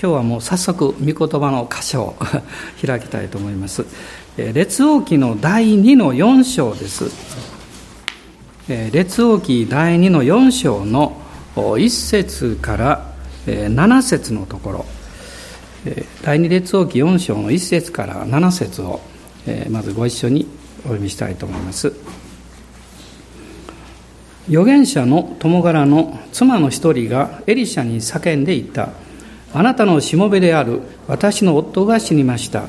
今日はもう早速御言葉の箇所を 開きたいと思います。列王記の第2の4章です。列王記第2の4章の1節から7節のところ。第2列王記4章の1節から7節をまずご一緒にお読みしたいと思います。預言者の友柄の妻の一人がエリシャに叫んでいった。あなたのしもべである私の夫が死にました。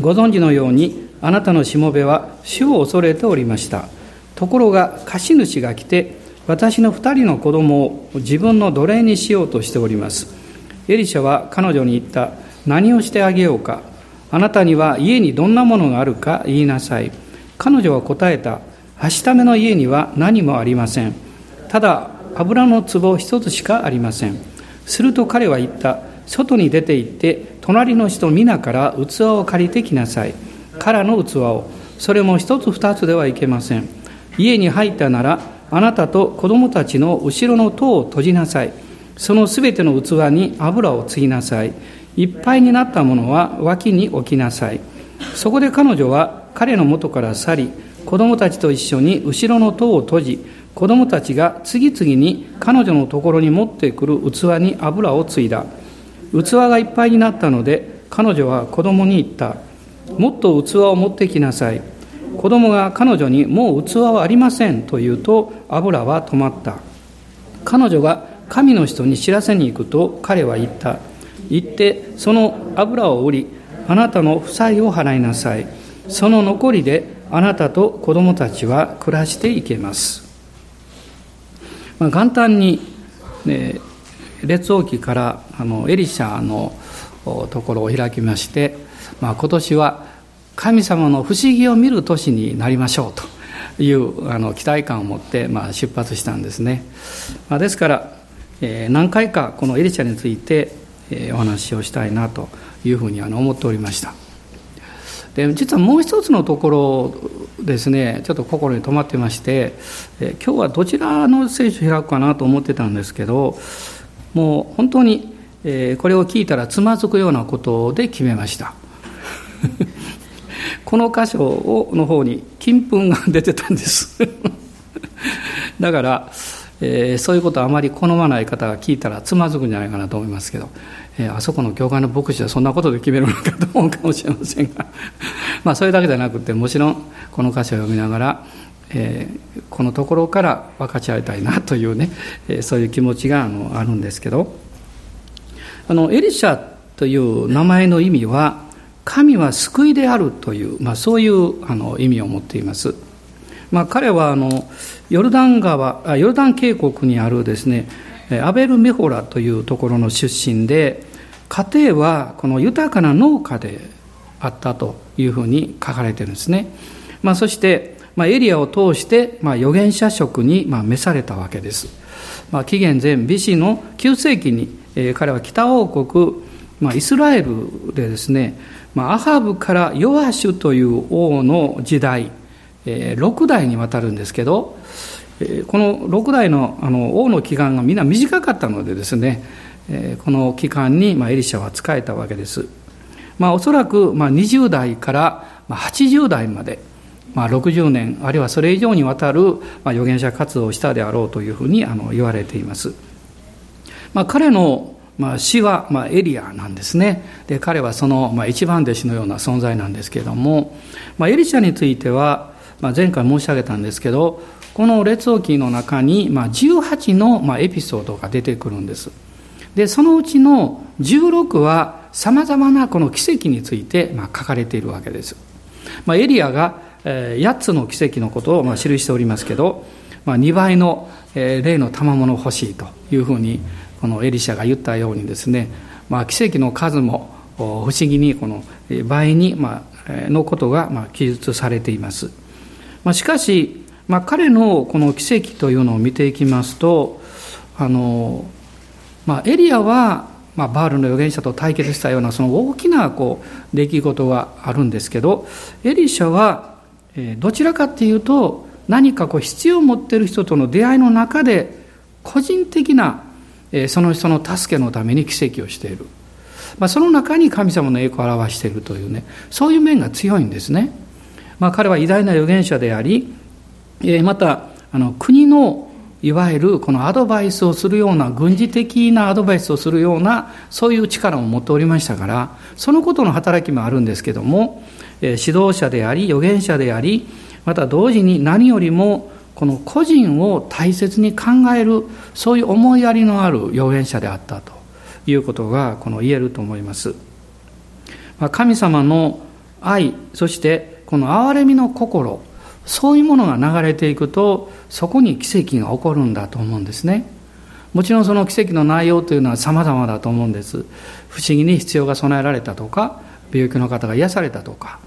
ご存知のようにあなたのしもべは主を恐れておりました。ところが貸主が来て私の二人の子供を自分の奴隷にしようとしております。エリシャは彼女に言った。何をしてあげようか。あなたには家にどんなものがあるか言いなさい。彼女は答えた。はしための家には何もありません。ただ油の壺一つしかありません。すると彼は言った。外に出て行って隣の人皆から器を借りてきなさい。からの器を。それも一つ二つではいけません。家に入ったならあなたと子供たちの後ろの塔を閉じなさい。そのすべての器に油を継ぎなさい。いっぱいになったものは脇に置きなさい。そこで彼女は彼の元から去り子供たちと一緒に後ろの塔を閉じ子供たちが次々に彼女のところに持ってくる器に油を継いだ。器がいっぱいになったので彼女は子供に言ったもっと器を持ってきなさい。子供が彼女にもう器はありませんと言うと油は止まった。彼女が神の人に知らせに行くと彼は言った行ってその油を売りあなたの負債を払いなさい。その残りであなたと子供たちは暮らしていけます、まあ、簡単に、ね、列王記からあのエリシャのところを開きまして、まあ、今年は神様の不思議を見る年になりましょうというあの期待感を持って、まあ、出発したんですね、まあ、ですから、えー、何回かこのエリシャについて、えー、お話をしたいなというふうにあの思っておりました。で実はもう一つのところですねちょっと心に留まってまして、えー、今日はどちらの聖書を開くかなと思ってたんですけどもう本当に、えー、これを聞いたらつまずくようなことで決めました。この箇所をの方に金粉が出てたんです。だから、えー、そういうことをあまり好まない方が聞いたらつまずくんじゃないかなと思いますけど、えー、あそこの教会の牧師はそんなことで決めるのかと思うかもしれませんが。まあそれだけじゃなくてもちろんこの箇所を読みながらえー、このところから分かち合いたいなというね、えー、そういう気持ちがあのあるんですけどあのエリシャという名前の意味は神は救いであるという、まあ、そういうあの意味を持っています、まあ、彼はあのヨルダン川ヨルダン渓谷にあるですねアベル・メホラというところの出身で家庭はこの豊かな農家であったというふうに書かれてるんですね、まあ、そしてまあ、エリアを通して、まあ、預言者職に、まあ、召されたわけです。まあ、紀元前 BC の9世紀に、えー、彼は北王国、まあ、イスラエルでですね、まあ、アハブからヨアシュという王の時代、えー、6代にわたるんですけど、えー、この6代のあの王の期間がみんな短かったのでですね、えー、この期間に、まあ、エリシャは仕えたわけです。まあ、おそらく、まあ、20代から80代まで、まあ、60年あるいはそれ以上にわたる、まあ、預言者活動をしたであろうというふうにあの言われています。まあ、彼の、まあ、死は、まあ、エリアなんですね。で彼はその、まあ、一番弟子のような存在なんですけれども、まあ、エリシャについては、まあ、前回申し上げたんですけどこの列王記の中に、まあ、18の、まあ、エピソードが出てくるんです。でそのうちの16はさまざまなこの奇跡について、まあ、書かれているわけです。まあ、エリアが8つの奇跡のことをまあ記しておりますけど、まあ、2倍の例の賜物欲しいというふうにこのエリシャが言ったようにですね、まあ、奇跡の数も不思議にこの倍に、ま、のことがまあ記述されています、まあ、しかし、まあ、彼のこの奇跡というのを見ていきますとあの、まあ、エリアはまあ、バールの預言者と対決したようなその大きなこう出来事があるんですけどエリシャはどちらかっていうと何かこう必要を持っている人との出会いの中で個人的なその人の助けのために奇跡をしている。まあ、その中に神様の栄光を表しているというねそういう面が強いんですね、まあ、彼は偉大な預言者でありまたあの国のいわゆるこのアドバイスをするような軍事的なアドバイスをするようなそういう力を持っておりましたからそのことの働きもあるんですけども指導者であり預言者でありまた同時に何よりもこの個人を大切に考えるそういう思いやりのある預言者であったということがこの言えると思います。ま神様の愛そしてこの憐れみの心そういうものが流れていくとそこに奇跡が起こるんだと思うんですね。もちろんその奇跡の内容というのは様々だと思うんです。不思議に必要が備えられたとか病気の方が癒されたとか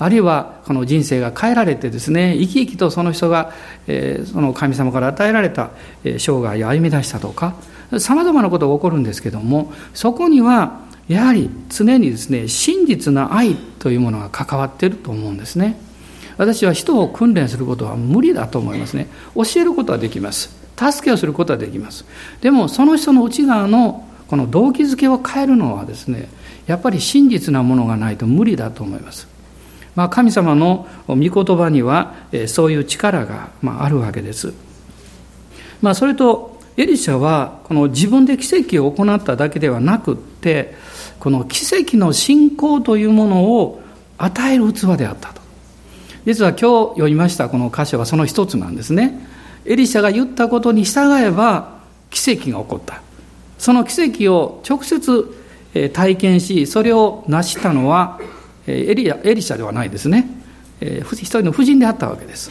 あるいはこの人生が変えられてですね生き生きとその人が、えー、その神様から与えられた生涯を歩み出したとかさまざまなことが起こるんですけどもそこにはやはり常にですね真実な愛というものが関わっていると思うんですね。私は人を訓練することは無理だと思いますね。教えることはできます。助けをすることはできます。でもその人の内側のこの動機づけを変えるのはですねやっぱり真実なものがないと無理だと思います。まあ、神様の御言葉にはそういう力があるわけです。まあ、それとエリシャはこの自分で奇跡を行っただけではなくってこの奇跡の信仰というものを与える器であったと。実は今日読みましたこの箇所はその一つなんですね。エリシャが言ったことに従えば奇跡が起こった。その奇跡を直接体験しそれを成したのはエリアエリシャではないですね、えー、一人の婦人であったわけです、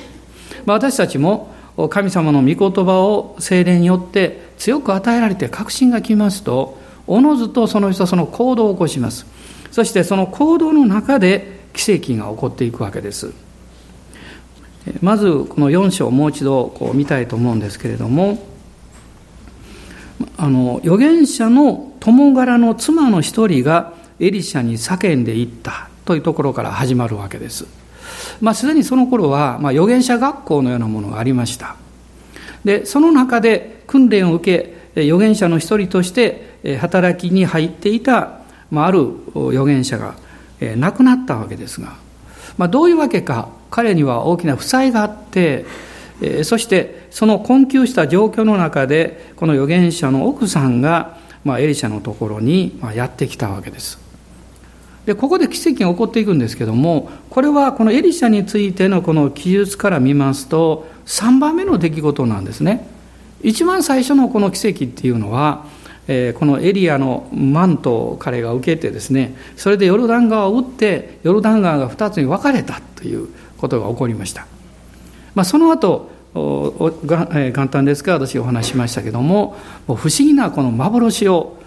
まあ、私たちも神様の御言葉を精霊によって強く与えられて確信がきますとおのずとその人はその行動を起こします。そしてその行動の中で奇跡が起こっていくわけです。まずこの4章をもう一度こう見たいと思うんですけれどもあの預言者の友柄の妻の一人がエリシャに叫んでいった。というところから始まるわけです。まあ、すでにその頃は、まあ、預言者学校のようなものがありました。で、その中で訓練を受け、預言者の一人として働きに入っていた、まあ、ある預言者が亡くなったわけですが、まあ、どういうわけか、彼には大きな負債があって、そしてその困窮した状況の中で、この預言者の奥さんが、まあ、エリシャのところにやってきたわけです。でここで奇跡が起こっていくんですけどもこれはこのエリシャについてのこの記述から見ますと3番目の出来事なんですね。一番最初のこの奇跡っていうのは、え、このエリアのマントを彼が受けてですねそれでヨルダン川を打ってヨルダン川が2つに分かれたということが起こりました、まあ、その後が、えー、簡単ですが私お話しましたけども不思議なこの幻を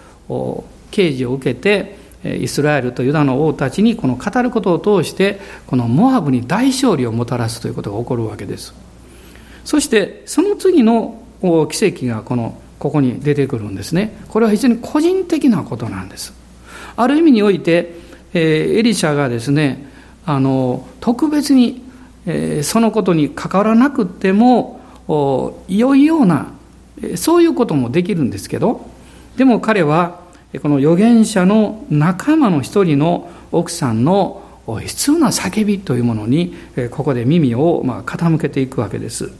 啓示を受けてイスラエルとユダの王たちにこの語ることを通してこのモアブに大勝利をもたらすということが起こるわけです。そしてその次の奇跡がこのここに出てくるんですね。これは非常に個人的なことなんです。ある意味において、エリシャがですねあの特別に、そのことに関わらなくても良いようなそういうこともできるんですけどでも彼はこの預言者の仲間の一人の奥さんの悲痛な叫びというものにここで耳を傾けていくわけです。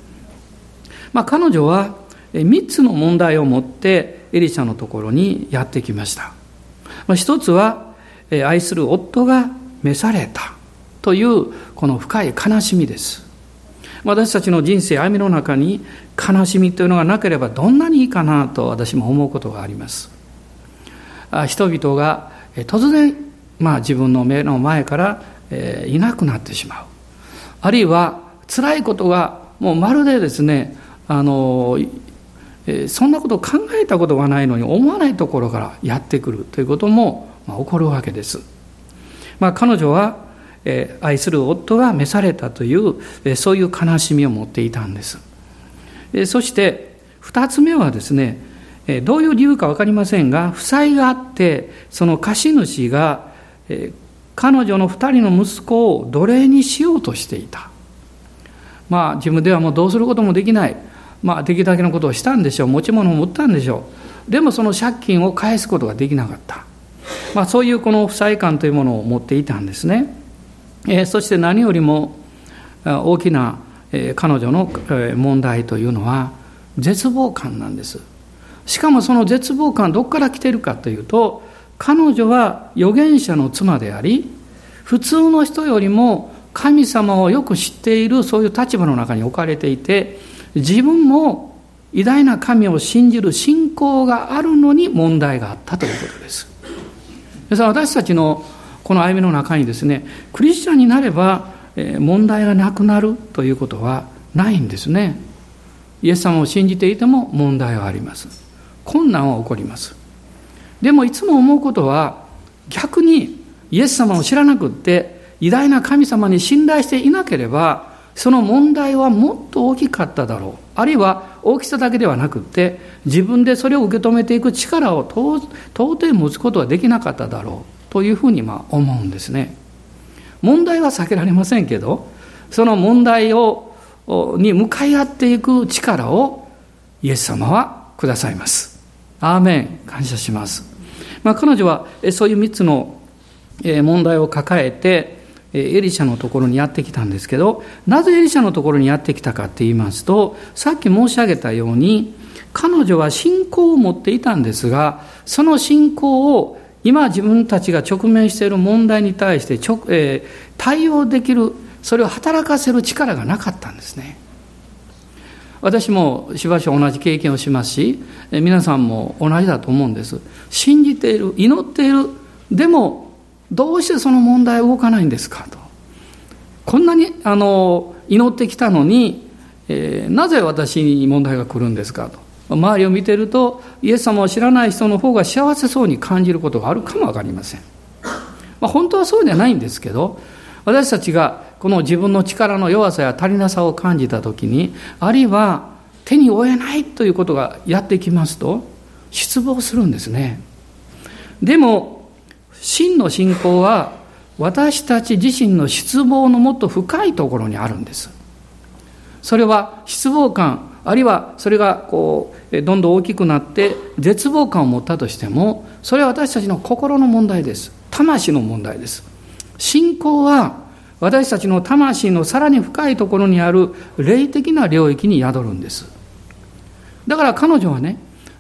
まあ、彼女は3つの問題を持ってエリシャのところにやってきました。一つは愛する夫が召されたというこの深い悲しみです。私たちの人生歩みの中に悲しみというのがなければどんなにいいかなと私も思うことがあります。人々が突然、まあ、自分の目の前からいなくなってしまうあるいは辛いことがもうまるでですねあのそんなこと考えたことがないのに思わないところからやってくるということも、ま、起こるわけです。まあ、彼女は、え愛する夫が召されたという、えそういう悲しみを持っていたんです。えそして二つ目はですねどういう理由か分かりませんが、負債があって、その貸主が、彼女の二人の息子を奴隷にしようとしていた。まあ、自分ではもうどうすることもできない。まあ、できるだけのことをしたんでしょう。持ち物を持ったんでしょう。でもその借金を返すことができなかった。まあ、そういうこの負債感というものを持っていたんですね。えそして何よりも大きなえ彼女の問題というのは絶望感なんです。しかもその絶望感どこから来ているかというと彼女は預言者の妻であり普通の人よりも神様をよく知っているそういう立場の中に置かれていて自分も偉大な神を信じる信仰があるのに問題があったということです。ですから私たちのこの歩みの中にですねクリスチャンになれば問題がなくなるということはないんですね。イエス様を信じていても問題はあります。困難は起こります。でもいつも思うことは逆にイエス様を知らなくって偉大な神様に信頼していなければその問題はもっと大きかっただろう。あるいは大きさだけではなくって自分でそれを受け止めていく力を到底持つことはできなかっただろう。というふうにまあ思うんですね。問題は避けられませんけどその問題をに向かい合っていく力をイエス様はくださいます。アーメン感謝します。まあ、彼女はそういう3つの問題を抱えてエリシャのところにやってきたんですけどなぜエリシャのところにやってきたかって言いますとさっき申し上げたように彼女は信仰を持っていたんですがその信仰を今自分たちが直面している問題に対してちょ、えー、対応できるそれを働かせる力がなかったんですね。私もしばしば同じ経験をしますし皆さんも同じだと思うんです。信じている祈っているでもどうしてその問題動かないんですか？と。こんなにあの祈ってきたのに、えー、なぜ私に問題が来るんですか？と。周りを見ているとイエス様を知らない人の方が幸せそうに感じることがあるかも分かりません、まあ、本当はそうじゃないんですけど私たちがこの自分の力の弱さや足りなさを感じた時にあるいは手に負えないということがやってきますと失望するんですね。でも真の信仰は私たち自身の失望のもっと深いところにあるんです。それは失望感あるいはそれがこうどんどん大きくなって絶望感を持ったとしてもそれは私たちの心の問題です。魂の問題です。信仰は私たちの魂のさらに深いところにある霊的な領域に宿るんです。だから彼女はね、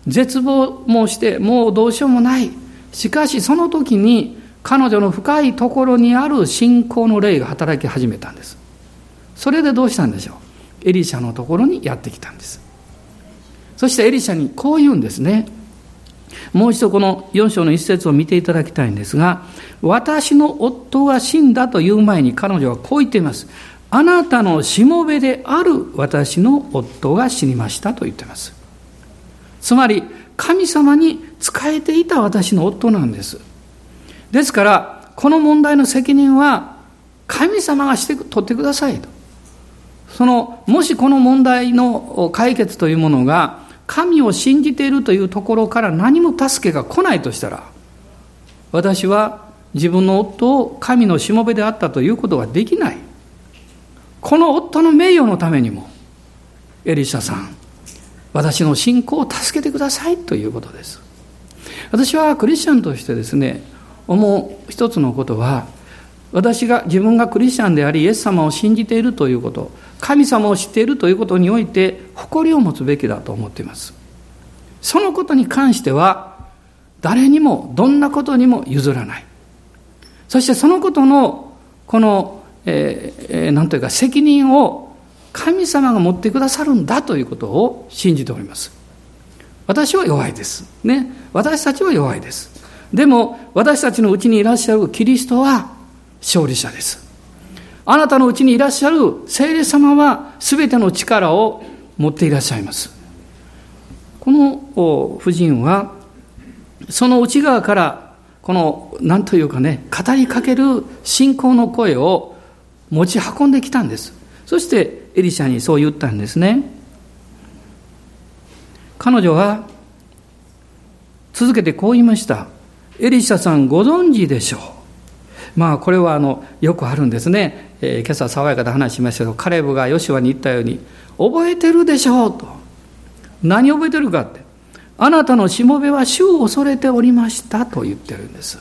絶望もして、もうどうしようもない。しかしその時に彼女の深いところにある信仰の霊が働き始めたんです。それでどうしたんでしょう？エリシャのところにやってきたんです。そしてエリシャにこう言うんですね。もう一度この4章の一節を見ていただきたいんですが、私の夫が死んだという前に彼女はこう言っています。あなたのしもべである私の夫が死にましたと言っています。つまり、神様に仕えていた私の夫なんです。ですから、この問題の責任は神様がして取ってくださいと。その、もしこの問題の解決というものが神を信じているというところから何も助けが来ないとしたら、私は自分の夫を神のしもべであったということができない。この夫の名誉のためにも、エリシャさん、私の信仰を助けてくださいということです。私はクリスチャンとしてですね、思う一つのことは、私が自分がクリスチャンでありイエス様を信じているということ神様を知っているということにおいて誇りを持つべきだと思っています。そのことに関しては誰にもどんなことにも譲らない。そしてそのことのこの、えー、なんというか責任を神様が持ってくださるんだということを信じております。私は弱いです。ね。私たちは弱いです。でも私たちのうちにいらっしゃるキリストは勝利者です。あなたのうちにいらっしゃる聖霊様は全ての力を持っていらっしゃいます。この夫人は、その内側から、この、なんというかね、語りかける信仰の声を持ち運んできたんです。そして、エリシャにそう言ったんですね。彼女は、続けてこう言いました。エリシャさんご存知でしょう。まあこれはあのよくあるんですね、えー、今朝爽やかで話しましたけどカレブがヨシュアに言ったように「覚えてるでしょう」と何覚えてるかって「あなたのしもべは主を恐れておりました」と言ってるんです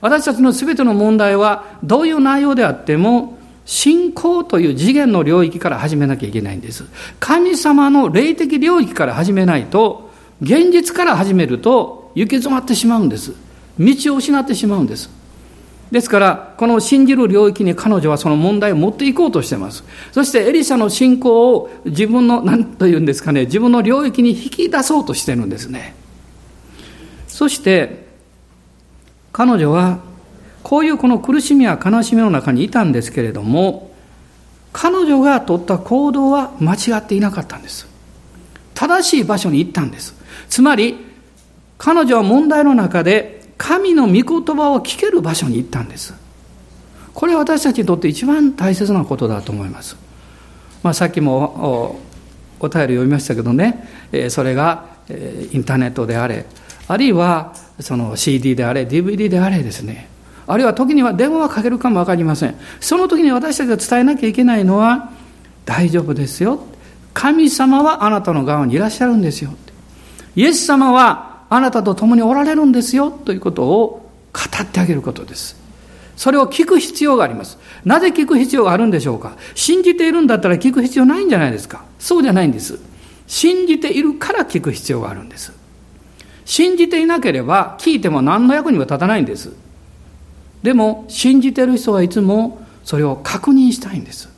私たちの全ての問題はどういう内容であっても信仰という次元の領域から始めなきゃいけないんです。神様の霊的領域から始めないと、現実から始めると行き詰まってしまうんです。道を失ってしまうんです。ですから、この信じる領域に彼女はその問題を持っていこうとしています。そしてエリシャの信仰を自分の、何というんですかね、自分の領域に引き出そうとしてるんですね。そして、彼女はこういうこの苦しみや悲しみの中にいたんですけれども、彼女が取った行動は間違っていなかったんです。正しい場所に行ったんです。つまり、彼女は問題の中で神の御言葉を聞ける場所に行ったんです。これは私たちにとって一番大切なことだと思います。まあ、さっきもお便り読みましたけどね、それがインターネットであれ、あるいはその CD であれ、DVD であれですね、あるいは時には電話はかけるかも分かりません。その時に私たちが伝えなきゃいけないのは、大丈夫ですよ。神様はあなたの側にいらっしゃるんですよ。イエス様はあなたと共におられるんですよ。ということを語ってあげることです。それを聞く必要があります。なぜ聞く必要があるんでしょうか？信じているんだったら聞く必要ないんじゃないですか？そうじゃないんです。信じているから聞く必要があるんです。信じていなければ聞いても何の役にも立たないんです。でも信じてる人はいつもそれを確認したいんです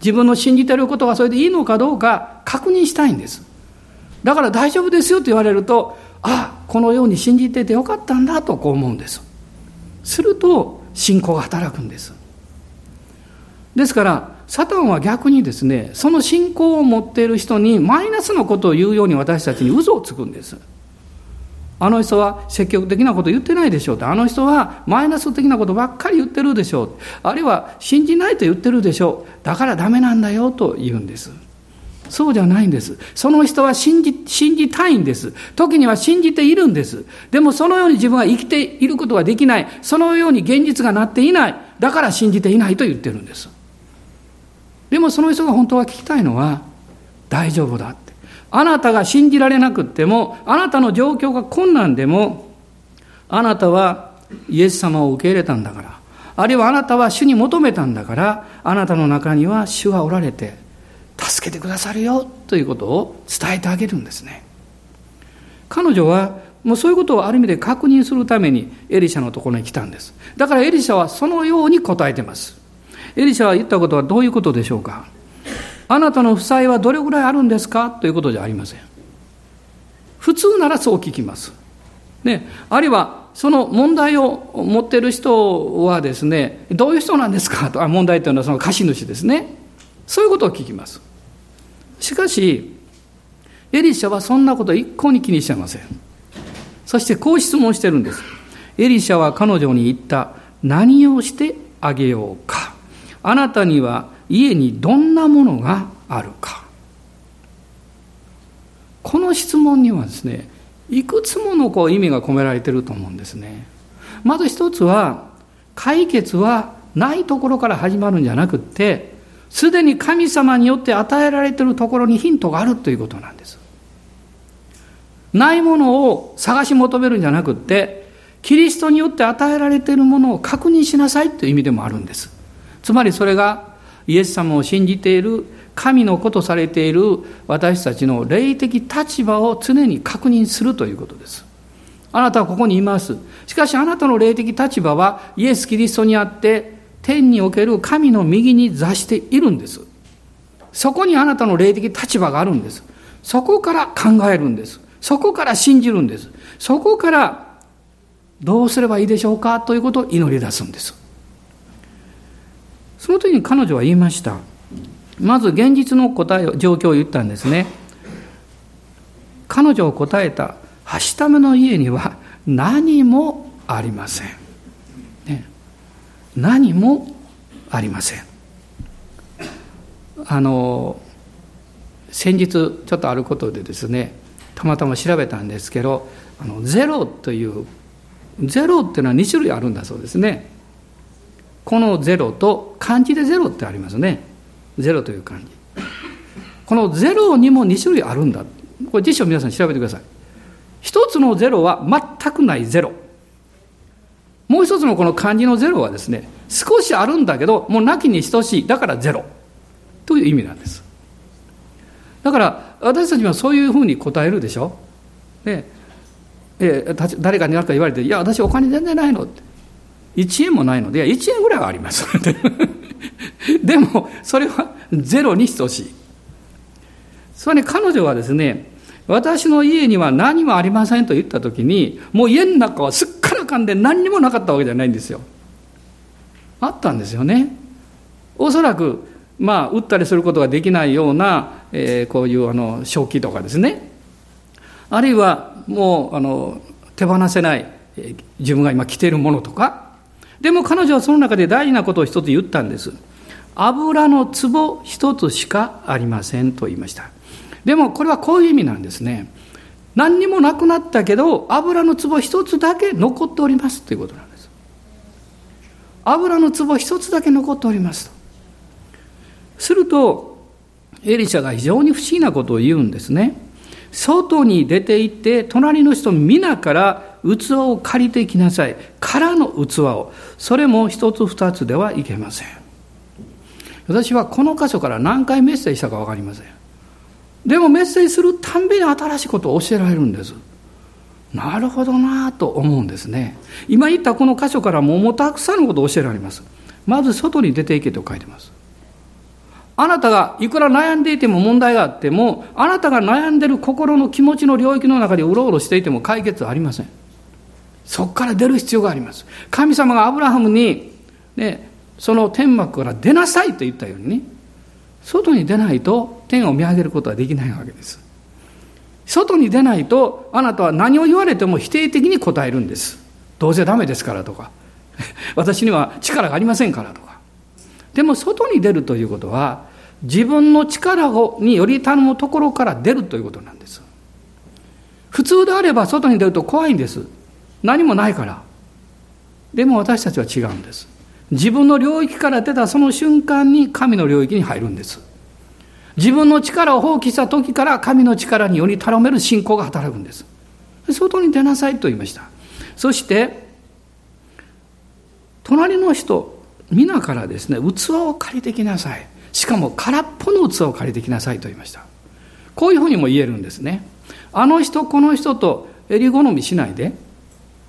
自分の信じてることがそれでいいのかどうか確認したいんですだから大丈夫ですよと言われるとあこのように信じててよかったんだとこう思うんですすると信仰が働くんですですからサタンは逆にですねその信仰を持っている人にマイナスのことを言うように私たちに嘘をつくんですあの人は積極的なこと言ってないでしょうと。あの人はマイナス的なことばっかり言ってるでしょう。あるいは信じないと言ってるでしょう。だからダメなんだよと言うんです。そうじゃないんです。その人は信じ、信じたいんです。時には信じているんです。でもそのように自分は生きていることができない。そのように現実がなっていない。だから信じていないと言ってるんです。でもその人が本当は聞きたいのは、大丈夫だって。あなたが信じられなくっても、あなたの状況が困難でも、あなたはイエス様を受け入れたんだから、あるいはあなたは主に求めたんだから、あなたの中には主がおられて、助けてくださるよということを伝えてあげるんですね。彼女はもうそういうことをある意味で確認するためにエリシャのところに来たんです。だからエリシャはそのように答えてます。エリシャは言ったことはどういうことでしょうかあなたの負債はどれぐらいあるんですかということじゃありません。普通ならそう聞きます。ね、あるいは、その問題を持ってる人はですね、どういう人なんですかと、あ問題というのはその貸主ですね。そういうことを聞きます。しかし、エリシャはそんなこと一向に気にしてません。そしてこう質問してるんです。エリシャは彼女に言った。何をしてあげようか。あなたには家にどんなものがあるかこの質問にはですねいくつものこう意味が込められてると思うんですねまず一つは解決はないところから始まるんじゃなくってすでに神様によって与えられているところにヒントがあるということなんですないものを探し求めるんじゃなくってキリストによって与えられているものを確認しなさいという意味でもあるんですつまりそれがイエス様を信じている神の子とされている私たちの霊的立場を常に確認するということです。あなたはここにいます。しかしあなたの霊的立場はイエス・キリストにあって天における神の右に座しているんです。そこにあなたの霊的立場があるんです。そこから考えるんです。そこから信じるんです。そこからどうすればいいでしょうかということを祈り出すんです。その時に彼女は言いました。まず現実の答えを、状況を言ったんですね。彼女を答えた、はしための家には何もありません。何もありません。あの、先日ちょっとあることでですね、たまたま調べたんですけど、あのゼロという、ゼロっていうのは2種類あるんだそうですね。このゼロと漢字でゼロってありますね。ゼロという漢字。このゼロにも2種類あるんだ。これ辞書皆さん調べてください。一つのゼロは全くないゼロ。もう一つのこの漢字のゼロはですね、少しあるんだけど、もうなきに等しい。だからゼロ。という意味なんです。だから、私たちはそういうふうに答えるでしょ？で、え誰かに何か言われて、いや、私お金全然ないのって。1円もないので、いや、1円ぐらいはあります。でも、それはゼロに等しい。それに彼女はですね、私の家には何もありませんと言ったときに、もう家の中はすっからかんで何にもなかったわけじゃないんですよ。あったんですよね。おそらく、まあ、売ったりすることができないような、えー、こういうあの食器とかですね。あるいは、もう、あの、手放せない、えー、自分が今着ているものとか。でも彼女はその中で大事なことを一つ言ったんです。油の壺一つしかありませんと言いました。でもこれはこういう意味なんですね。何にもなくなったけど、油の壺一つだけ残っておりますということなんです。油の壺一つだけ残っておりますと。すると、エリシャが非常に不思議なことを言うんですね。外に出て行って、隣の人皆から器を借りてきなさい。からの器を。それも一つ二つではいけません。私はこの箇所から何回メッセージしたか分かりません。でもメッセージするたんびに新しいことを教えられるんです。なるほどなと思うんですね。今言ったこの箇所からももたくさんのことを教えられます。まず外に出ていけと書いてます。あなたがいくら悩んでいても問題があっても、あなたが悩んでる心の気持ちの領域の中でうろうろしていても解決はありません。そこから出る必要があります。神様がアブラハムに、ね、その天幕から出なさいと言ったようにね、外に出ないと天を見上げることはできないわけです。外に出ないとあなたは何を言われても否定的に答えるんです。どうせダメですからとか、私には力がありませんからとか。でも外に出るということは自分の力をにより頼むところから出るということなんです。普通であれば外に出ると怖いんです。何もないから。でも私たちは違うんです。自分の領域から出たその瞬間に神の領域に入るんです。自分の力を放棄した時から神の力により頼める信仰が働くんです。外に出なさいと言いました。そして、隣の人、皆からですね、器を借りてきなさい。しかも空っぽの器を借りてきなさいと言いました。こういうふうにも言えるんですね。あの人、この人と襟好みしないで、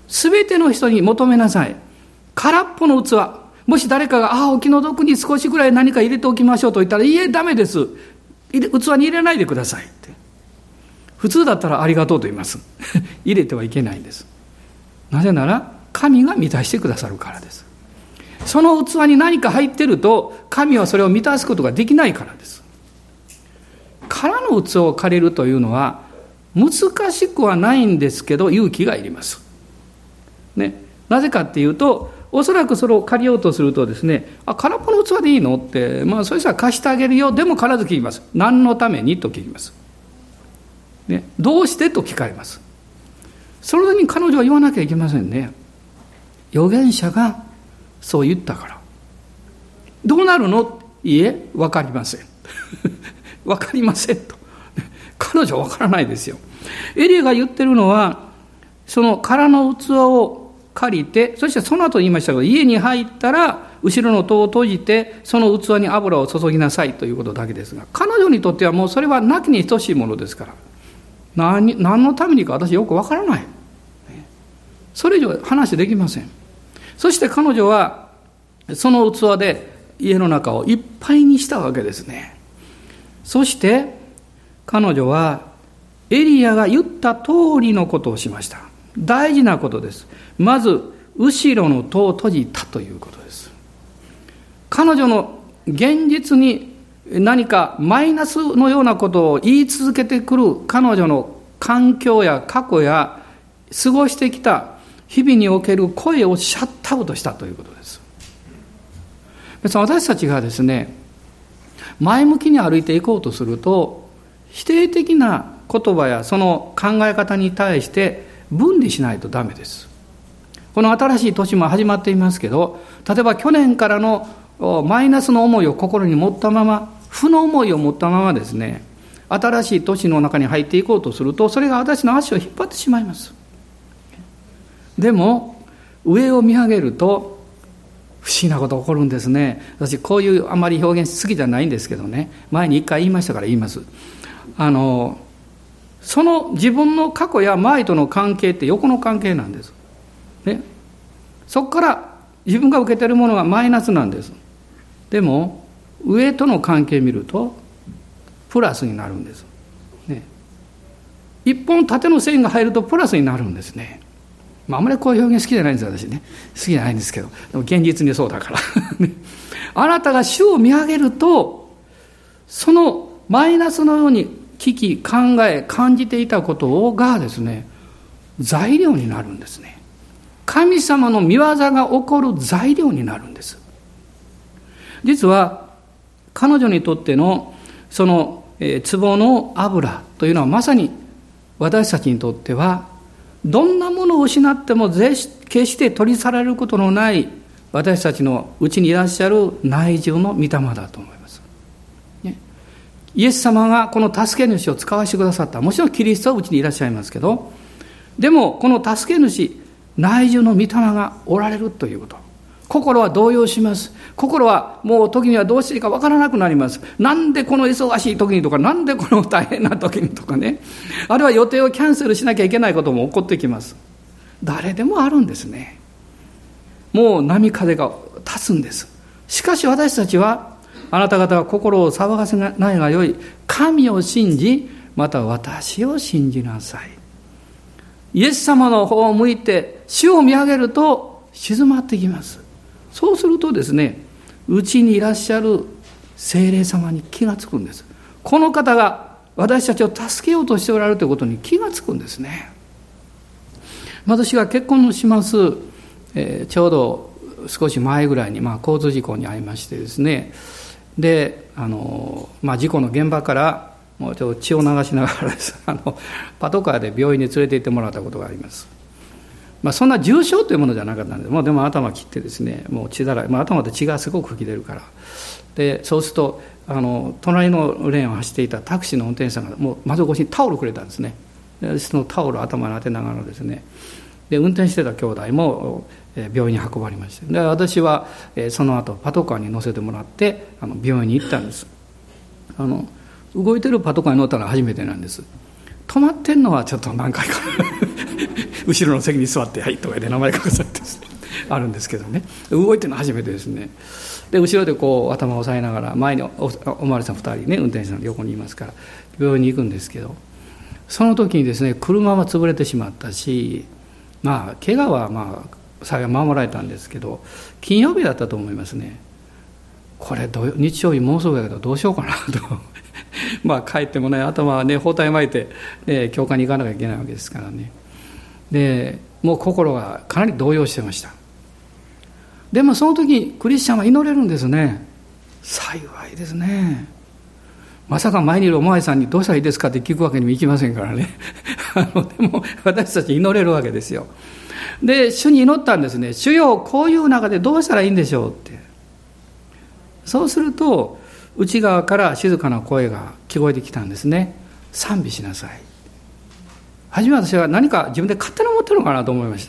すべての人に求めなさい。空っぽの器。もし誰かが、ああ、お気の毒に少しぐらい何か入れておきましょうと言ったら、いえ、ダメです。器に入れないでくださいって。普通だったらありがとうと言います。入れてはいけないんです。なぜなら、神が満たしてくださるからです。その器に何か入ってると、神はそれを満たすことができないからです。空の器を借りるというのは、難しくはないんですけど、勇気がいります。ね。なぜかっていうと、おそらくそれを借りようとするとですね、あ、空っぽの器でいいの？って、まあ、そしたら貸してあげるよ。でも必ず聞きます。何のために？と聞きます。ね、どうして？と聞かれます。その時に彼女は言わなきゃいけませんね。預言者がそう言ったから。どうなるの？いいえ、わかりません。わかりませんと。彼女はわからないですよ。エリアが言ってるのは、その空の器を借りて、そしてその後言いましたけど、家に入ったら、後ろの戸を閉じて、その器に油を注ぎなさいということだけですが、彼女にとってはもうそれはなきに等しいものですから、何何のためにか私よくわからない。それ以上話できません。そして彼女は、その器で家の中をいっぱいにしたわけですね。そして、彼女は、エリアが言った通りのことをしました。大事なことです。まず後ろの戸を閉じたということです彼女の現実に何かマイナスのようなことを言い続けてくる彼女の環境や過去や過ごしてきた日々における声をシャットアウトしたということです別に私たちがですね前向きに歩いていこうとすると否定的な言葉やその考え方に対して分離しないとダメです。この新しい年も始まっていますけど、例えば去年からのマイナスの思いを心に持ったまま、負の思いを持ったままですね、新しい年の中に入っていこうとすると、それが私の足を引っ張ってしまいます。でも、上を見上げると不思議なこと起こるんですね。私こういうあまり表現好きじゃないんですけどね。前に一回言いましたから言います。あのその自分の過去や前との関係って横の関係なんです、ね、そこから自分が受けてるものがマイナスなんです。でも上との関係見るとプラスになるんです、ね、一本縦の線が入るとプラスになるんですね。まあ、あまりこういう表現好きじゃないんです私ね。好きじゃないんですけど。でも現実にそうだから。あなたが主を見上げるとそのマイナスのように危機考え感じていたことがですね材料になるんですね神様の見業が起こる材料になるんです実は彼女にとってのその、えー、壺の油というのはまさに私たちにとってはどんなものを失っても決して取り去られることのない私たちのうちにいらっしゃる内情の御霊だと思います。イエス様がこの助け主を使わせてくださった。もちろんキリストはうちにいらっしゃいますけど、でもこの助け主、内情の御霊がおられるということ。心は動揺します。心はもう時にはどうしていいかわからなくなります。なんでこの忙しい時にとか、なんでこの大変な時にとかね。あるいは予定をキャンセルしなきゃいけないことも起こってきます。誰でもあるんですね。もう波風が立つんです。しかし私たちは、あなた方は心を騒がせないがよい。神を信じ、また私を信じなさい。イエス様の方を向いて、主を見上げると静まってきます。そうするとですねうちにいらっしゃる精霊様に気がつくんですこの方が私たちを助けようとしておられるということに気がつくんですね私が結婚します、えー、ちょうど少し前ぐらいに、まあ、交通事故に遭いましてですねであの、まあ、事故の現場からもうちょっと血を流しながらです。あのパトカーで病院に連れて行ってもらったことがあります。まあ、そんな重症というものじゃなかったんでもうでも頭切ってですねもう血だらけ、まあ、頭で血がすごく吹き出るから。でそうするとあの隣のレーンを走っていたタクシーの運転手さんがもう窓越しにタオルくれたんですね。でそのタオルを頭に当てながらですね。で運転してた兄弟も病院に運ばれまして。で私はその後パトカーに乗せてもらってあの病院に行ったんです。あの動いてるパトカーに乗ったのは初めてなんです。止まってんのはちょっと何回か。後ろの席に座って「はい」とかで名前書かされてあるんですけどね。動いてるの初めてですね。で後ろでこう頭を押さえながら前におおまわりさん2人ね運転手さん横にいますから病院に行くんですけどその時にですね車は潰れてしまったしまあ怪我はまあ幸い守られたんですけど金曜日だったと思いますね。これ日曜日もうすぐだけどどうしようかなと。まあ帰ってもね頭はね包帯巻いて、ね、教会に行かなきゃいけないわけですからね。でもう心がかなり動揺してました。でもその時クリスチャンは祈れるんですね。幸いですね。まさか前にいるお前さんにどうしたらいいですかって聞くわけにもいきませんからね。あのでも私たち祈れるわけですよ。で主に祈ったんですね。主よこういう中でどうしたらいいんでしょうって。そうすると内側から静かな声が聞こえてきたんですね。賛美しなさい。初め私は何か自分で勝手に思ってるのかなと思いまし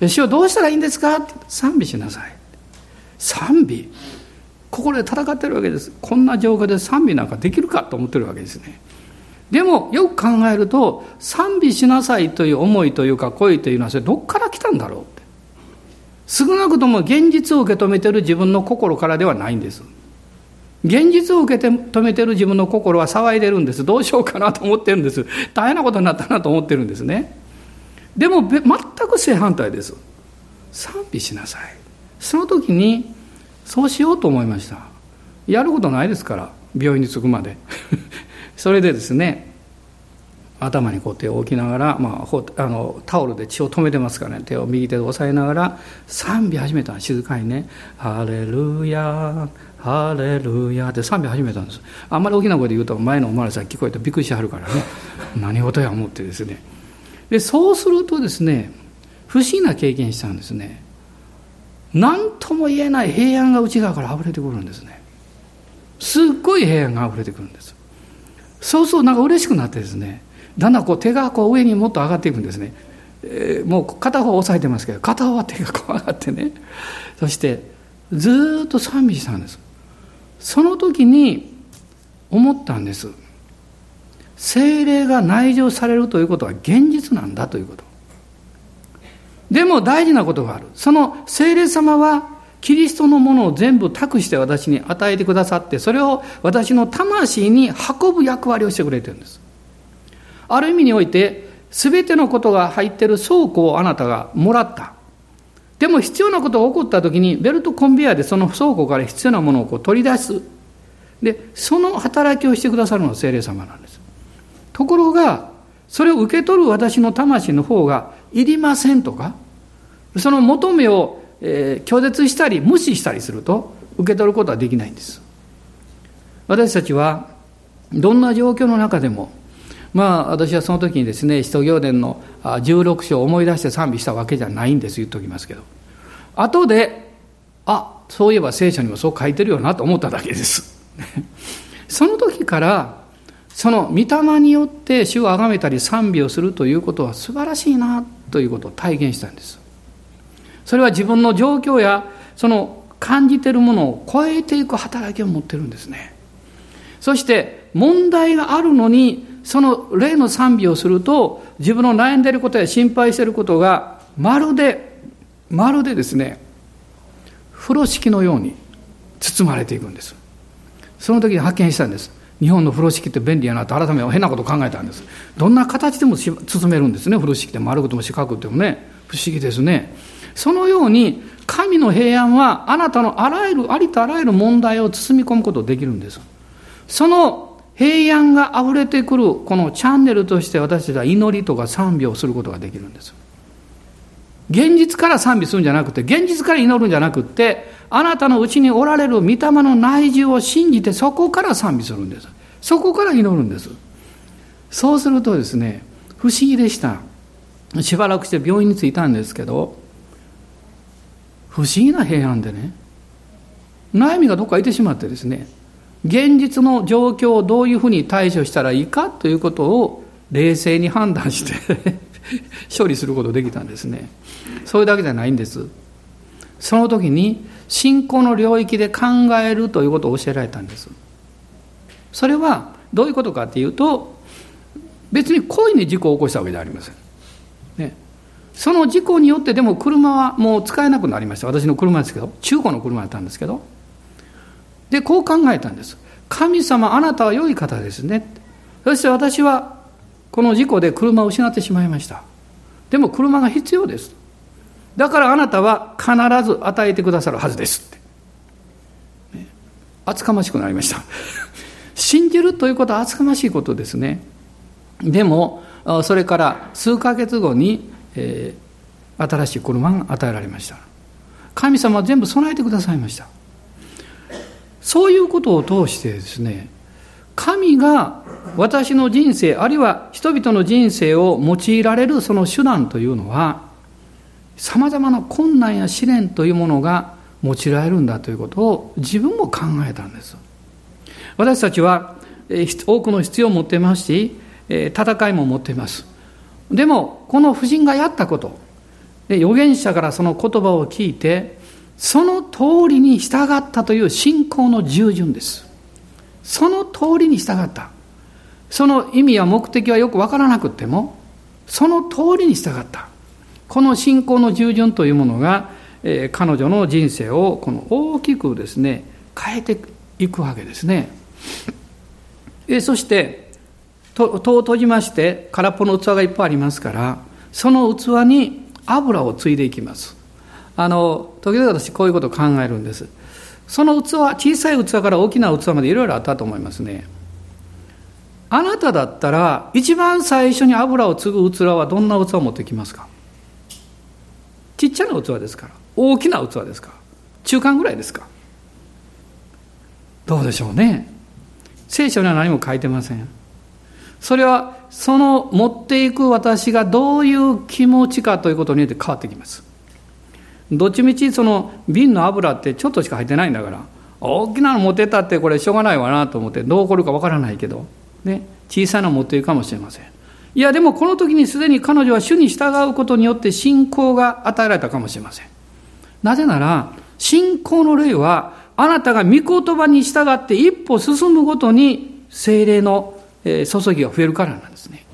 た。主をどうしたらいいんですか？って賛美しなさい。賛美。心で戦ってるわけです。こんな状況で賛美なんかできるかと思ってるわけですね。でもよく考えると賛美しなさいという思いというか恋というのはそれどっから来たんだろうって少なくとも現実を受け止めてる自分の心からではないんです現実を受け止めてる自分の心は騒いでるんです。どうしようかなと思ってるんです。大変なことになったなと思ってるんですね。でも全く正反対です。賛美しなさい。その時にそうしようと思いました。やることないですから、病院に着くまで。それでですね、頭にこう手を置きながら、まあ、あのタオルで血を止めてますからね手を右手で押さえながら賛美始めた静かにね「ハレルヤハレルヤって賛美始めたんです。あんまり大きな声で言うと前のお巡りさん聞こえてびっくりしはるからね。何事や思ってですね。でそうするとですね不思議な経験したんですね。何とも言えない平安が内側から溢れてくるんですね。すっごい平安が溢れてくるんです。そうそうなんか嬉しくなってですね。だんだんこう手がこう上にもっと上がっていくんですね。えー、もう片方は押さえてますけど片方は手が怖がってね。そしてずっと賛美したんです。その時に思ったんです。精霊が内情されるということは現実なんだということ。でも大事なことがある。その精霊様はキリストのものを全部託して私に与えてくださってそれを私の魂に運ぶ役割をしてくれてるんです。ある意味において全てのことが入っている倉庫をあなたがもらった。でも必要なことが起こった時にベルトコンベヤでその倉庫から必要なものをこう取り出す。でその働きをしてくださるのは精霊様なんです。ところがそれを受け取る私の魂の方がいりませんとかその求めを、えー、拒絶したり無視したりすると受け取ることはできないんです。私たちはどんな状況の中でもまあ私はその時にですね使徒行伝の16章を思い出して賛美したわけじゃないんです言っておきますけど。後であそういえば聖書にもそう書いてるよなと思っただけです。その時からその御霊によって主を崇めたり賛美をするということは素晴らしいなということを体現したんです。それは自分の状況やその感じているものを超えていく働きを持ってるんですね。そして問題があるのにその例の賛美をすると自分の悩んでいることや心配していることがまるでまるでですね風呂敷のように包まれていくんです。その時に発見したんです。日本の風呂敷って便利やなと改めて変なこと考えたんです。どんな形でも包めるんですね。風呂敷って丸くても四角くてもね。不思議ですね。そのように神の平安はあなたのあらゆるありとあらゆる問題を包み込むことができるんです。その平安が溢れてくるこのチャンネルとして私たちは祈りとか賛美をすることができるんです。現実から賛美するんじゃなくて現実から祈るんじゃなくてあなたのうちにおられる御霊の内需を信じてそこから賛美するんです。そこから祈るんです。そうするとですね不思議でした。しばらくして病院に着いたんですけど不思議な平安でね。悩みがどっかいてしまってですね。現実の状況をどういうふうに対処したらいいかということを冷静に判断して 処理することできたんですね。それだけじゃないんです。その時に信仰の領域で考えるということを教えられたんです。それはどういうことかっていうと別に故意に事故を起こしたわけじゃありません、その事故によってでも車はもう使えなくなりました。私の車ですけど中古の車だったんですけど。でこう考えたんです。神様あなたは良い方ですね。そして私はこの事故で車を失ってしまいました。でも車が必要です。だからあなたは必ず与えてくださるはずですって、ね、厚かましくなりました。信じるということは厚かましいことですね。でもそれから数ヶ月後に、えー、新しい車が与えられました。神様は全部備えてくださいました。そういうことを通してですね神が私の人生あるいは人々の人生を用いられるその手段というのはさまざまな困難や試練というものが用いられるんだということを自分も考えたんです。私たちは多くの必要を持っていますし戦いも持っています。でもこの夫人がやったこと。預言者からその言葉を聞いてその通りに従ったという信仰の従順です。その通りに従った。その意味や目的はよくわからなくてもその通りに従った。この信仰の従順というものが、えー、彼女の人生をこの大きくですね変えていくわけですね。えー、そして戸を閉じまして空っぽの器がいっぱいありますからその器に油をついでいきます。あの時々私こういうことを考えるんです。その器小さい器から大きな器までいろいろあったと思いますね。あなただったら一番最初に油を継ぐ器はどんな器を持ってきますか？ちっちゃな器ですから大きな器ですか中間ぐらいですか？どうでしょうね聖書には何も書いてませんそれはその持っていく私がどういう気持ちかということによって変わってきます。どっちみちその瓶の油ってちょっとしか入ってないんだから大きなの持ってたってこれしょうがないわなと思ってどう起こるかわからないけど、ね、小さなの持っていくかもしれません。いやでもこの時にすでに彼女は主に従うことによって信仰が与えられたかもしれません。なぜなら信仰の霊はあなたが御言葉に従って一歩進むごとに精霊の注ぎが増えるからなんですね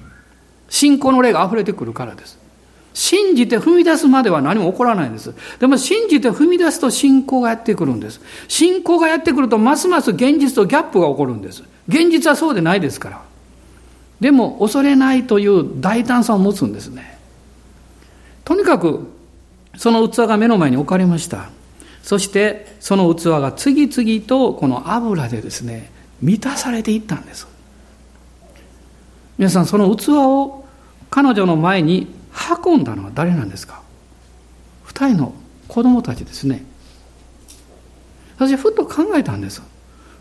信仰の霊が溢れてくるからです信じて踏み出すまでは何も起こらないんです。でも信じて踏み出すと信仰がやってくるんです。信仰がやってくるとますます現実とギャップが起こるんです。現実はそうでないですから。でも恐れないという大胆さを持つんですね。とにかくその器が目の前に置かれました。そしてその器が次々とこの油でですね、満たされていったんです。皆さんその器を彼女の前に運んだのは誰なんですか？二人の子供たちですね。私ふっと考えたんです。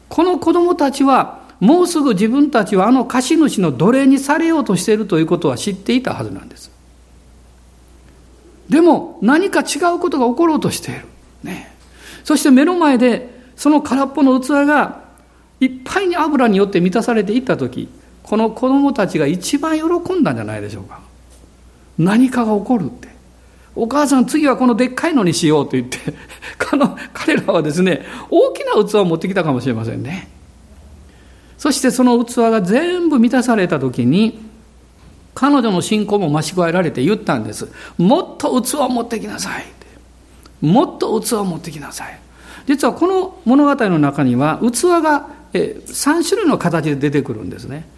この子供たちはもうすぐ自分たちはあの貸主の奴隷にされようとしているということは知っていたはずなんです。でも何か違うことが起ころうとしている、ね、そして目の前でその空っぽの器がいっぱいに油によって満たされていった時この子供たちが一番喜んだんじゃないでしょうか何かが起こるって。お母さん次はこのでっかいのにしようと言って この、彼らはですね、大きな器を持ってきたかもしれませんね。そしてその器が全部満たされた時に、彼女の信仰も増し加えられて言ったんです。もっと器を持ってきなさい。もっと器を持ってきなさい。実はこの物語の中には器が3種類の形で出てくるんですね。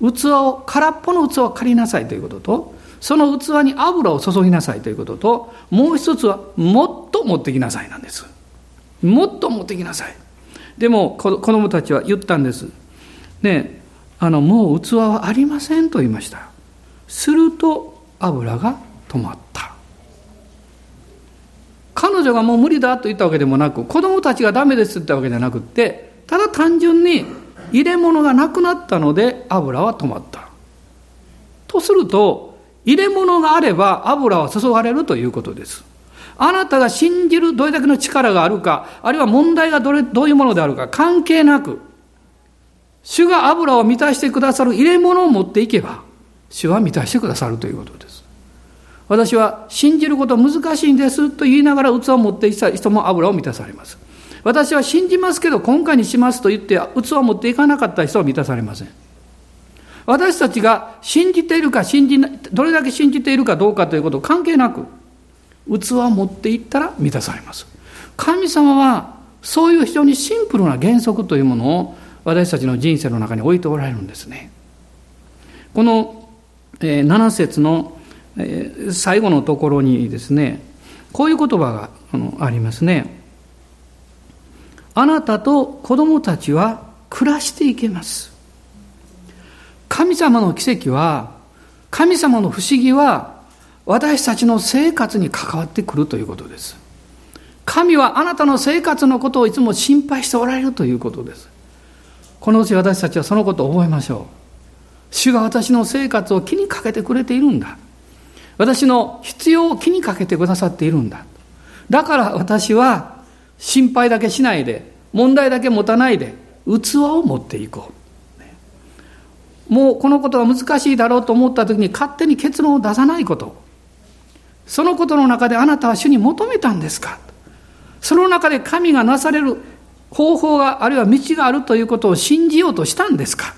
器を、空っぽの器を借りなさいということと、その器に油を注ぎなさいということと、もう一つは、もっと持ってきなさいなんです。もっと持ってきなさい。でも、子供たちは言ったんです。ねあの、もう器はありませんと言いました。すると、油が止まった。彼女がもう無理だと言ったわけでもなく、子供たちがダメですって言ったわけじゃなくて、ただ単純に入れ物がなくなったので油は止まった。とすると、入れ物があれば油は注がれるということです。あなたが信じるどれだけの力があるか、あるいは問題がどれどういうものであるか関係なく、主が油を満たしてくださる入れ物を持っていけば、主は満たしてくださるということです。私は信じること難しいんですと言いながら器を持ってきた人も油を満たされます。私は信じますけど今回にしますと言って器を持っていかなかった人は満たされません。私たちが信じているか信じない、どれだけ信じているかどうかということ関係なく、器を持っていったら満たされます。神様はそういう非常にシンプルな原則というものを私たちの人生の中に置いておられるんですね。この7節の最後のところにですね、こういう言葉がありますね。あなたと子供たちは暮らしていけます。神様の奇跡は、神様の不思議は、私たちの生活に関わってくるということです。神はあなたの生活のことをいつも心配しておられるということです。このうち私たちはそのことを覚えましょう。主が私の生活を気にかけてくれているんだ。私の必要を気にかけてくださっているんだ。だから私は心配だけしないで、問題だけ持たないで、器を持っていこう。もうこのことは難しいだろうと思った時に勝手に結論を出さないこと。そのことの中であなたは主に求めたんですかその中で神がなされる方法があるいは道があるということを信じようとしたんですか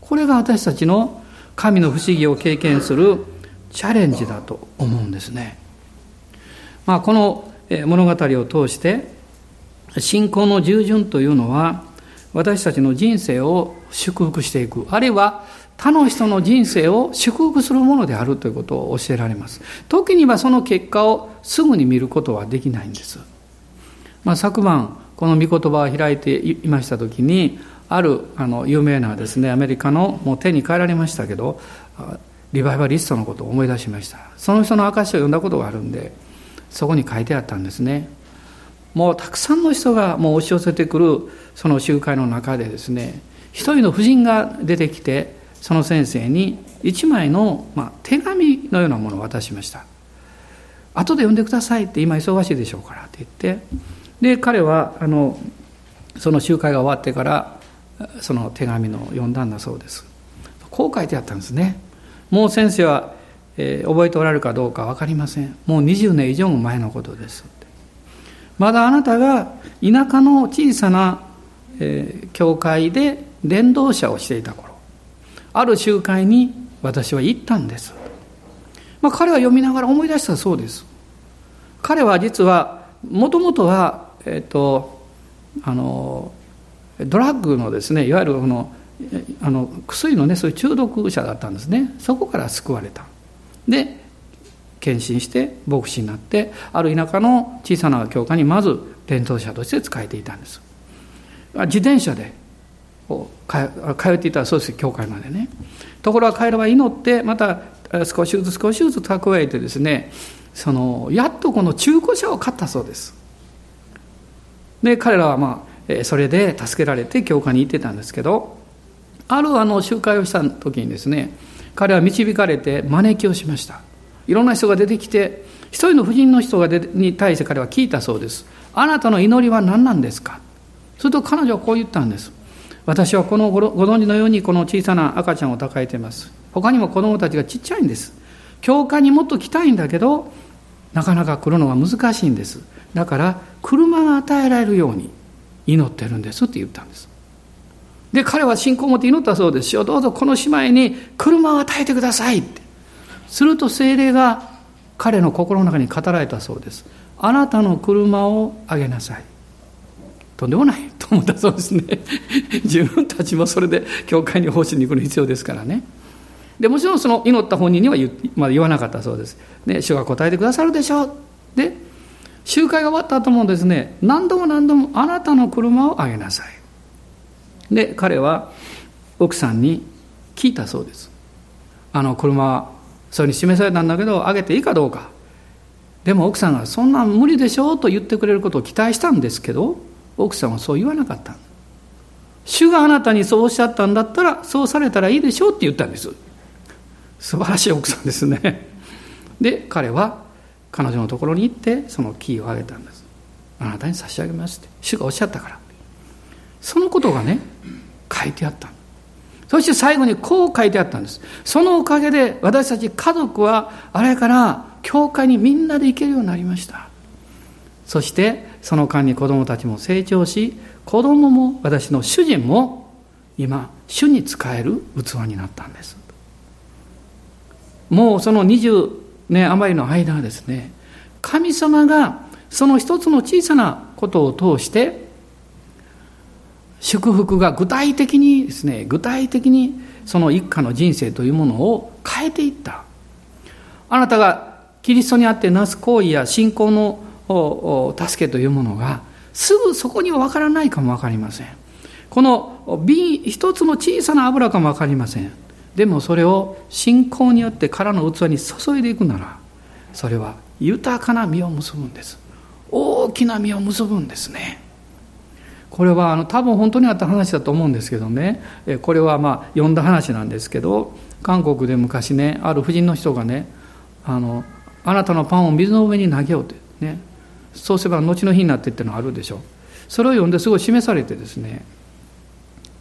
これが私たちの神の不思議を経験するチャレンジだと思うんですね。まあ、この物語を通して信仰の従順というのは私たちの人生を祝福していく。あるいは他の人の人生を祝福するものであるということを教えられます。時にはその結果をすぐに見ることはできないんです、まあ、昨晩この御言葉を開いていました時にあるあの有名なですねアメリカのもう手に変えられましたけどリバイバリストのことを思い出しました。その人の証を読んだことがあるんでそこに書いてあったんですね。もうたくさんの人がもう押し寄せてくるその集会の中でですね一人の婦人が出てきてその先生に一枚の、まあ、手紙のようなものを渡しました。後で読んでくださいって今忙しいでしょうからって言ってで彼はあのその集会が終わってからその手紙の読んだんだそうです。こう書いてあったんですね。もう先生は、えー、覚えておられるかどうか分かりません。もう20年以上も前のことです。まだあなたが田舎の小さな、え、教会で伝道者をしていた頃ある集会に私は行ったんです、まあ、彼は読みながら思い出したそうです。彼は実はもともとはえっ、とあのドラッグのですねいわゆるこのあの薬のねそういう中毒者だったんですね。そこから救われた。で献身して牧師になってある田舎の小さな教会にまず伝道者として仕えていたんです。自転車で通っていたそうです教会までね。ところが彼らは祈ってまた少しずつ少しずつ蓄えてですねそのやっとこの中古車を買ったそうです。で彼らはまあそれで助けられて教会に行ってたんですけどあるあの集会をした時にですね彼は導かれて招きをしました。いろんな人が出てきて一人の婦人の人がに対して彼は聞いたそうです。あなたの祈りは何なんですか？すると彼女はこう言ったんです。私はこのご存知のようにこの小さな赤ちゃんを抱えています。他にも子供たちがちっちゃいんです。教会にもっと来たいんだけどなかなか来るのが難しいんです。だから車が与えられるように祈ってるんですって言ったんです。で彼は信仰を持って祈ったそうですよどうぞこの姉妹に車を与えてくださいって。すると精霊が彼の心の中に語られたそうです。あなたの車をあげなさい。とんでもないと思ったそうですね。自分たちもそれで教会に奉仕に行くの必要ですからね。でもちろんその祈った本人には言,、まあ、言わなかったそうです、ね、主が答えてくださるでしょう。で集会が終わった後もですね何度も何度もあなたの車をあげなさい。で彼は奥さんに聞いたそうです。あの車それに示されたんだけどあげていいかどうか。でも奥さんがそんなん無理でしょうと言ってくれることを期待したんですけど奥さんはそう言わなかった。主があなたにそうおっしゃったんだったらそうされたらいいでしょうって言ったんです。素晴らしい奥さんですね。で彼は彼女のところに行ってそのキーをあげたんですあなたに差し上げますって。主がおっしゃったから。そのことがね書いてあったそして最後にこう書いてあったんです。そのおかげで私たち家族はあれから教会にみんなで行けるようになりました。そしてその間に子供たちも成長し子供も私の主人も今主に仕える器になったんです。もうその20年余りの間はですね神様がその一つの小さなことを通して祝福が具体的にですね具体的にその一家の人生というものを変えていった。あなたがキリストにあってなす行為や信仰の助けというものがすぐそこには分からないかも分かりません。この瓶一つの小さな油かも分かりません。でもそれを信仰によって空の器に注いでいくならそれは豊かな実を結ぶんです。大きな実を結ぶんですね。これはあの多分本当にあった話だと思うんですけどね。これはまあ読んだ話なんですけど韓国で昔ねある婦人の人がねあのあなたのパンを水の上に投げようってね。そうすれば後の日になってっていうのがあるでしょ。それを読んですごい示されてですね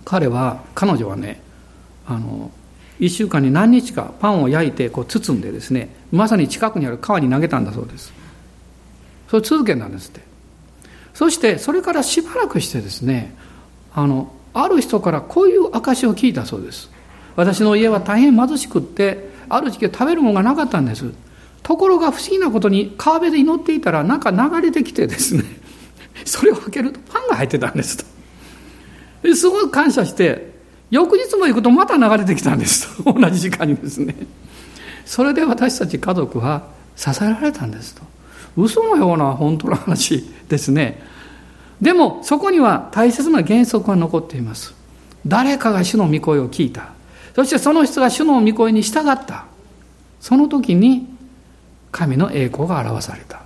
彼は彼女はねあの1週間に何日かパンを焼いてこう包んでですねまさに近くにある川に投げたんだそうです。それ続けたんですって。そしてそれからしばらくしてですねあのある人からこういう証を聞いたそうです。私の家は大変貧しくってある時期は食べるものがなかったんです。ところが不思議なことに川辺で祈っていたらなんか流れてきてですね それを開けるとパンが入ってたんですと。すごい感謝して翌日も行くとまた流れてきたんです。と 同じ時間にですね。それで私たち家族は支えられたんですと。嘘のような本当の話ですね。でもそこには大切な原則が残っています。誰かが主の御声を聞いた。そしてその人が主の御声に従った。その時に神の栄光が表された。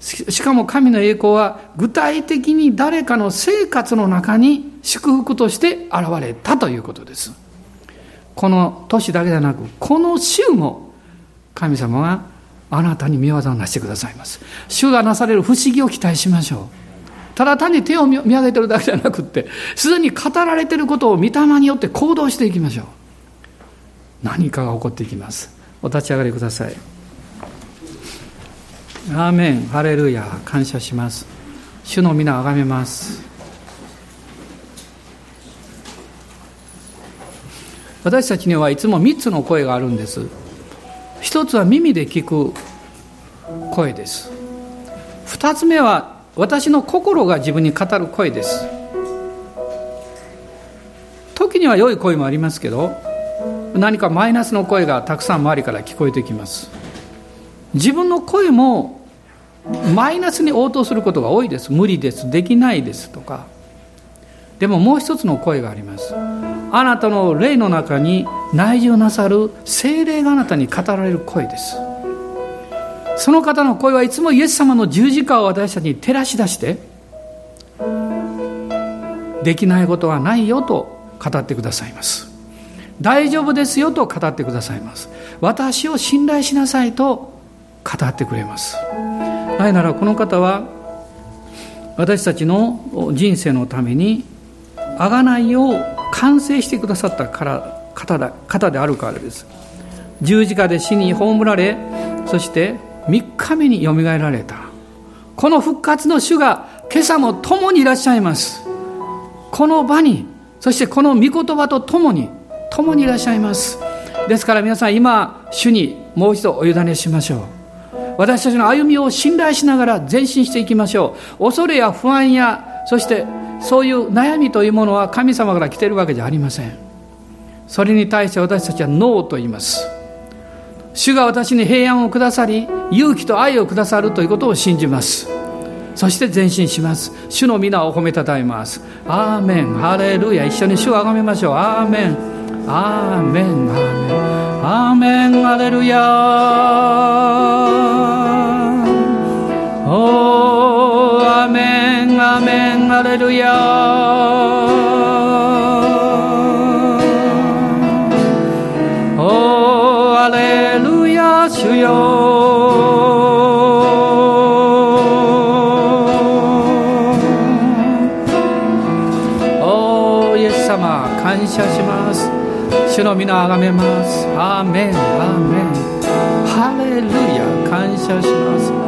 しかも神の栄光は具体的に誰かの生活の中に祝福として現れたということです。この年だけでなくこの週も神様があなたに見業をなしてくださいます。主がなされる不思議を期待しましょう。ただ単に手を見上げてるだけじゃなくってすでに語られてることを御霊によって行動していきましょう。何かが起こっていきます。お立ち上がりください。アーメン。ハレルヤ。感謝します。主の皆をあがめます。私たちにはいつも3つの声があるんです。一つは耳で聞く声です。二つ目は私の心が自分に語る声です。時には良い声もありますけど何かマイナスの声がたくさん周りから聞こえてきます。自分の声もマイナスに応答することが多いです。無理です。できないです。とか。でももう一つの声があります。あなたの霊の中に内住なさる精霊があなたに語られる声です。その方の声はいつもイエス様の十字架を私たちに照らし出してできないことはないよと語ってくださいます。大丈夫ですよと語ってくださいます。私を信頼しなさいと語ってくれます。なぜならこの方は私たちの人生のために贖いを完成してくださったから方だ方であるからです。十字架で死に葬られそして3日目によみがえられた。この復活の主が今朝も共にいらっしゃいます。この場にそしてこの御言葉と共に共にいらっしゃいます。ですから皆さん今主にもう一度お委ねしましょう。私たちの歩みを信頼しながら前進していきましょう。恐れや不安やそしてそういう悩みというものは神様から来ているわけじゃありません。それに対して私たちはノーと言います。主が私に平安をくださり勇気と愛をくださるということを信じます。そして前進します。主の皆を褒めたたえます。アーメン。ハレルヤ。一緒に主をあがめましょう。アーメン。アーメン。アーメン。アーメン。ハレルヤ。ハレルヤおーハレルヤ主よおイエス様感謝します。主の皆あがめます。アーメンアーメンハレルヤ感謝します。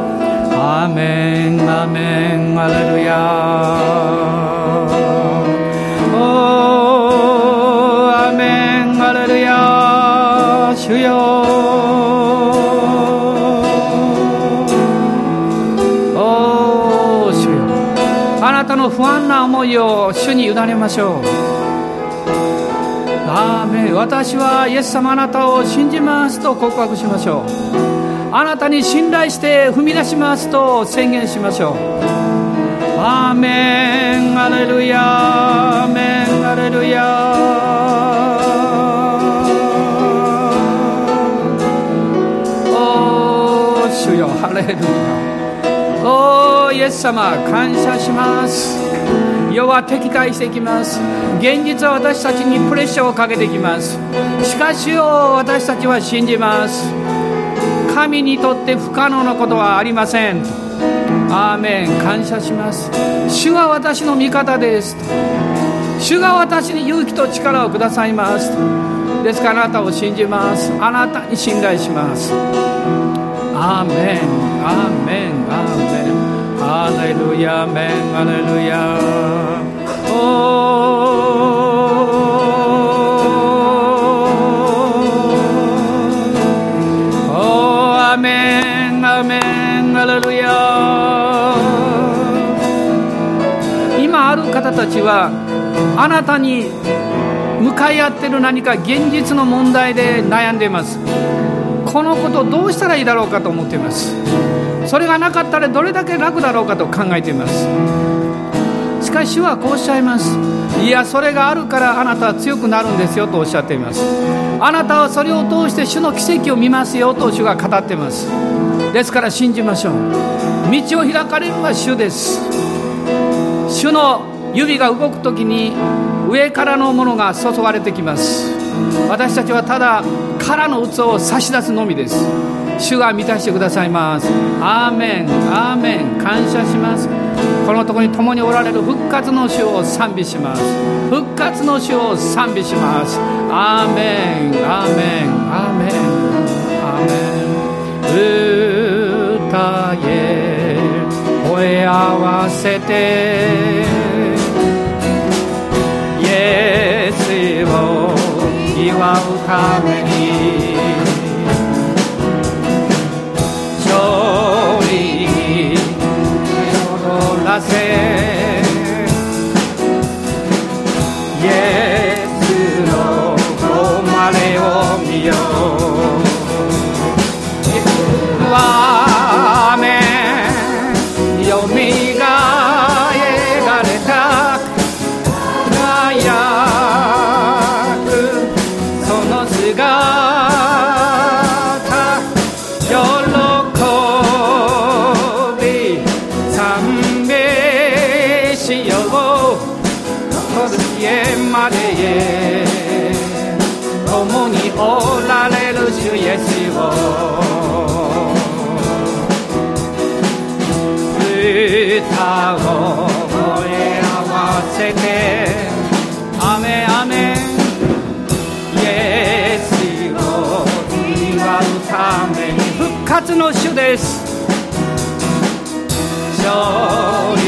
アメンアメンハレルヤおアメンハレルヤ主よお主よあなたの不安な思いを主に委ねましょう。アーメン私はイエス様あなたを信じますと告白しましょう。あなたに信頼して踏み出しますと宣言しましょう。アーメンアレルヤアーメンアレルヤおー主よハレルヤおーイエス様感謝します。世は敵対してきます。現実は私たちにプレッシャーをかけてきます。しかしよ私たちは信じます。神にとって不可能なことはありません。アーメン。感謝します。主は私の味方です主が私に勇気と力をくださいますですからあなたを信じます。あなたに信頼します。アーメン。アーメン。アーメン。ハレルヤメン。ハレルヤ方たちはあなたに向かい合ってる何か現実の問題で悩んでいます。このことどうしたらいいだろうかと思っています。それがなかったらどれだけ楽だろうかと考えています。しかし主はこうおっしゃいます。いやそれがあるからあなたは強くなるんですよとおっしゃっています。あなたはそれを通して主の奇跡を見ますよと主が語っています。ですから信じましょう。道を開かれるのは主です。主の指が動く時に上からのものが注がれてきます。私たちはただ空の器を差し出すのみです。主が満たしてくださいます。アーメン。アーメン。感謝します。このとこに共におられる復活の主を賛美します。復活の主を賛美します。アーメン。アーメン。アーメン。アーメン。歌え。声合わせて。日を祝うために勝利に踊らせ歌を声合わせて雨雨イエスを祝うために復活の主です勝利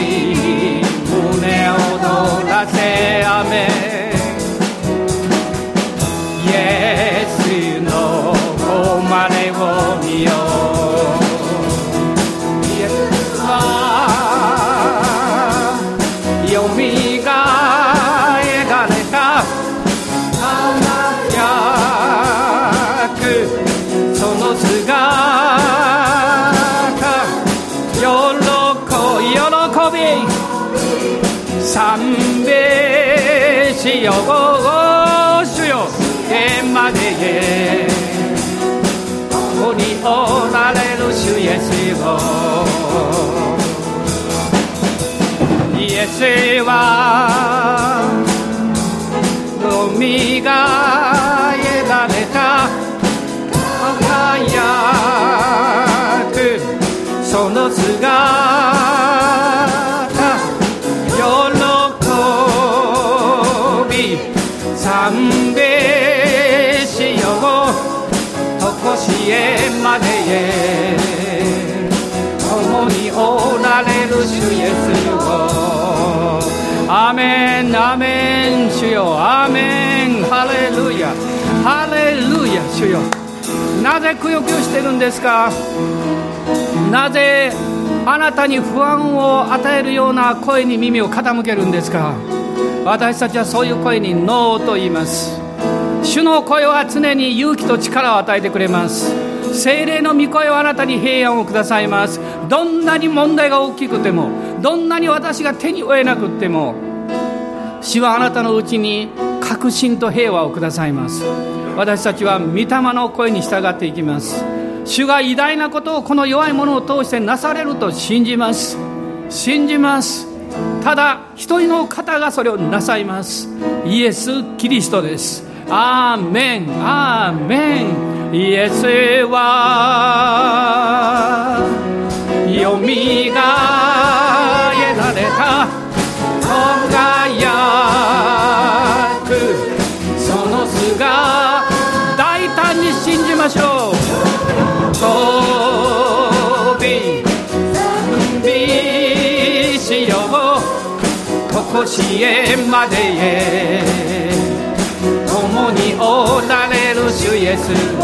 イエスはよみがえられた輝くその姿喜び賛美しようとこしえまでへ。共におられる主イエスをアメンアメン主よアメンハレルヤハレルヤ主よなぜくよくよしてるんですかなぜあなたに不安を与えるような声に耳を傾けるんですか私たちはそういう声にノーと言います主の声は常に勇気と力を与えてくれます精霊の御声はあなたに平安をくださいますどんなに問題が大きくてもどんなに私が手に負えなくっても主はあなたのうちに確信と平和をくださいます。私たちは御霊の声に従っていきます。主が偉大なことをこの弱い者を通してなされると信じます。信じます。ただ一人の方がそれをなさいます。イエス・キリストです。アーメン。アーメン。イエスはよみがえた輝くその姿大胆に信じましょう。飛び賛美しよう。とこしえまでへ共におられる主イエスを。